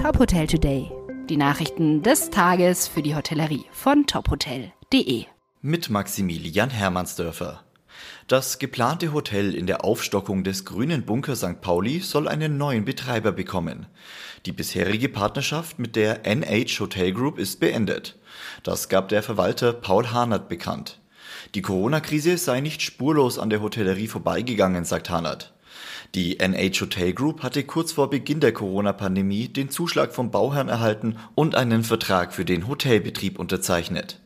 Top Hotel Today. Die Nachrichten des Tages für die Hotellerie von tophotel.de. Mit Maximilian Hermannsdörfer. Das geplante Hotel in der Aufstockung des Grünen Bunker St. Pauli soll einen neuen Betreiber bekommen. Die bisherige Partnerschaft mit der NH Hotel Group ist beendet. Das gab der Verwalter Paul Hanert bekannt. Die Corona-Krise sei nicht spurlos an der Hotellerie vorbeigegangen, sagt Hanert. Die NH Hotel Group hatte kurz vor Beginn der Corona-Pandemie den Zuschlag vom Bauherrn erhalten und einen Vertrag für den Hotelbetrieb unterzeichnet.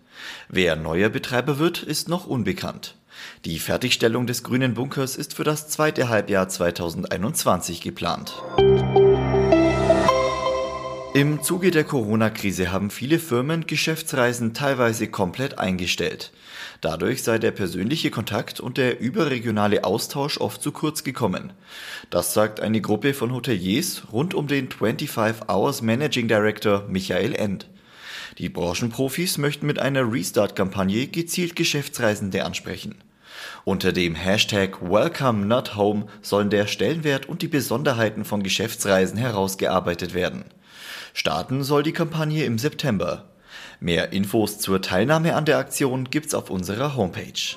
Wer neuer Betreiber wird, ist noch unbekannt. Die Fertigstellung des grünen Bunkers ist für das zweite Halbjahr 2021 geplant. Im Zuge der Corona-Krise haben viele Firmen Geschäftsreisen teilweise komplett eingestellt. Dadurch sei der persönliche Kontakt und der überregionale Austausch oft zu kurz gekommen. Das sagt eine Gruppe von Hoteliers rund um den 25 Hours Managing Director Michael End. Die Branchenprofis möchten mit einer Restart-Kampagne gezielt Geschäftsreisende ansprechen. Unter dem Hashtag Welcome Not Home sollen der Stellenwert und die Besonderheiten von Geschäftsreisen herausgearbeitet werden. Starten soll die Kampagne im September. Mehr Infos zur Teilnahme an der Aktion gibt's auf unserer Homepage.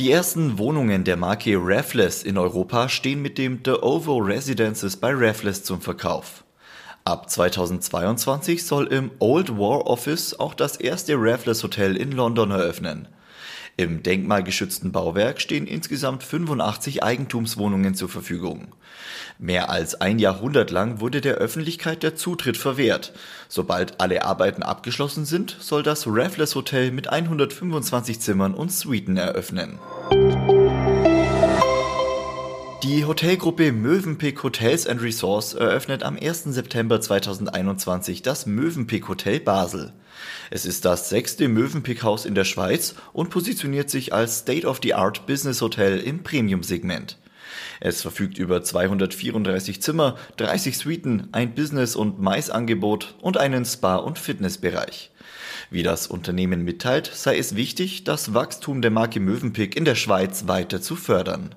Die ersten Wohnungen der Marke Raffles in Europa stehen mit dem The Ovo Residences bei Raffles zum Verkauf. Ab 2022 soll im Old War Office auch das erste Raffles Hotel in London eröffnen. Im denkmalgeschützten Bauwerk stehen insgesamt 85 Eigentumswohnungen zur Verfügung. Mehr als ein Jahrhundert lang wurde der Öffentlichkeit der Zutritt verwehrt. Sobald alle Arbeiten abgeschlossen sind, soll das Raffles Hotel mit 125 Zimmern und Suiten eröffnen. Die Hotelgruppe Mövenpick Hotels and Resorts eröffnet am 1. September 2021 das Mövenpick Hotel Basel. Es ist das sechste Mövenpick-Haus in der Schweiz und positioniert sich als State-of-the-Art Business Hotel im Premium-Segment. Es verfügt über 234 Zimmer, 30 Suiten, ein Business- und Mais-Angebot und einen Spa- und Fitnessbereich. Wie das Unternehmen mitteilt, sei es wichtig, das Wachstum der Marke Mövenpick in der Schweiz weiter zu fördern.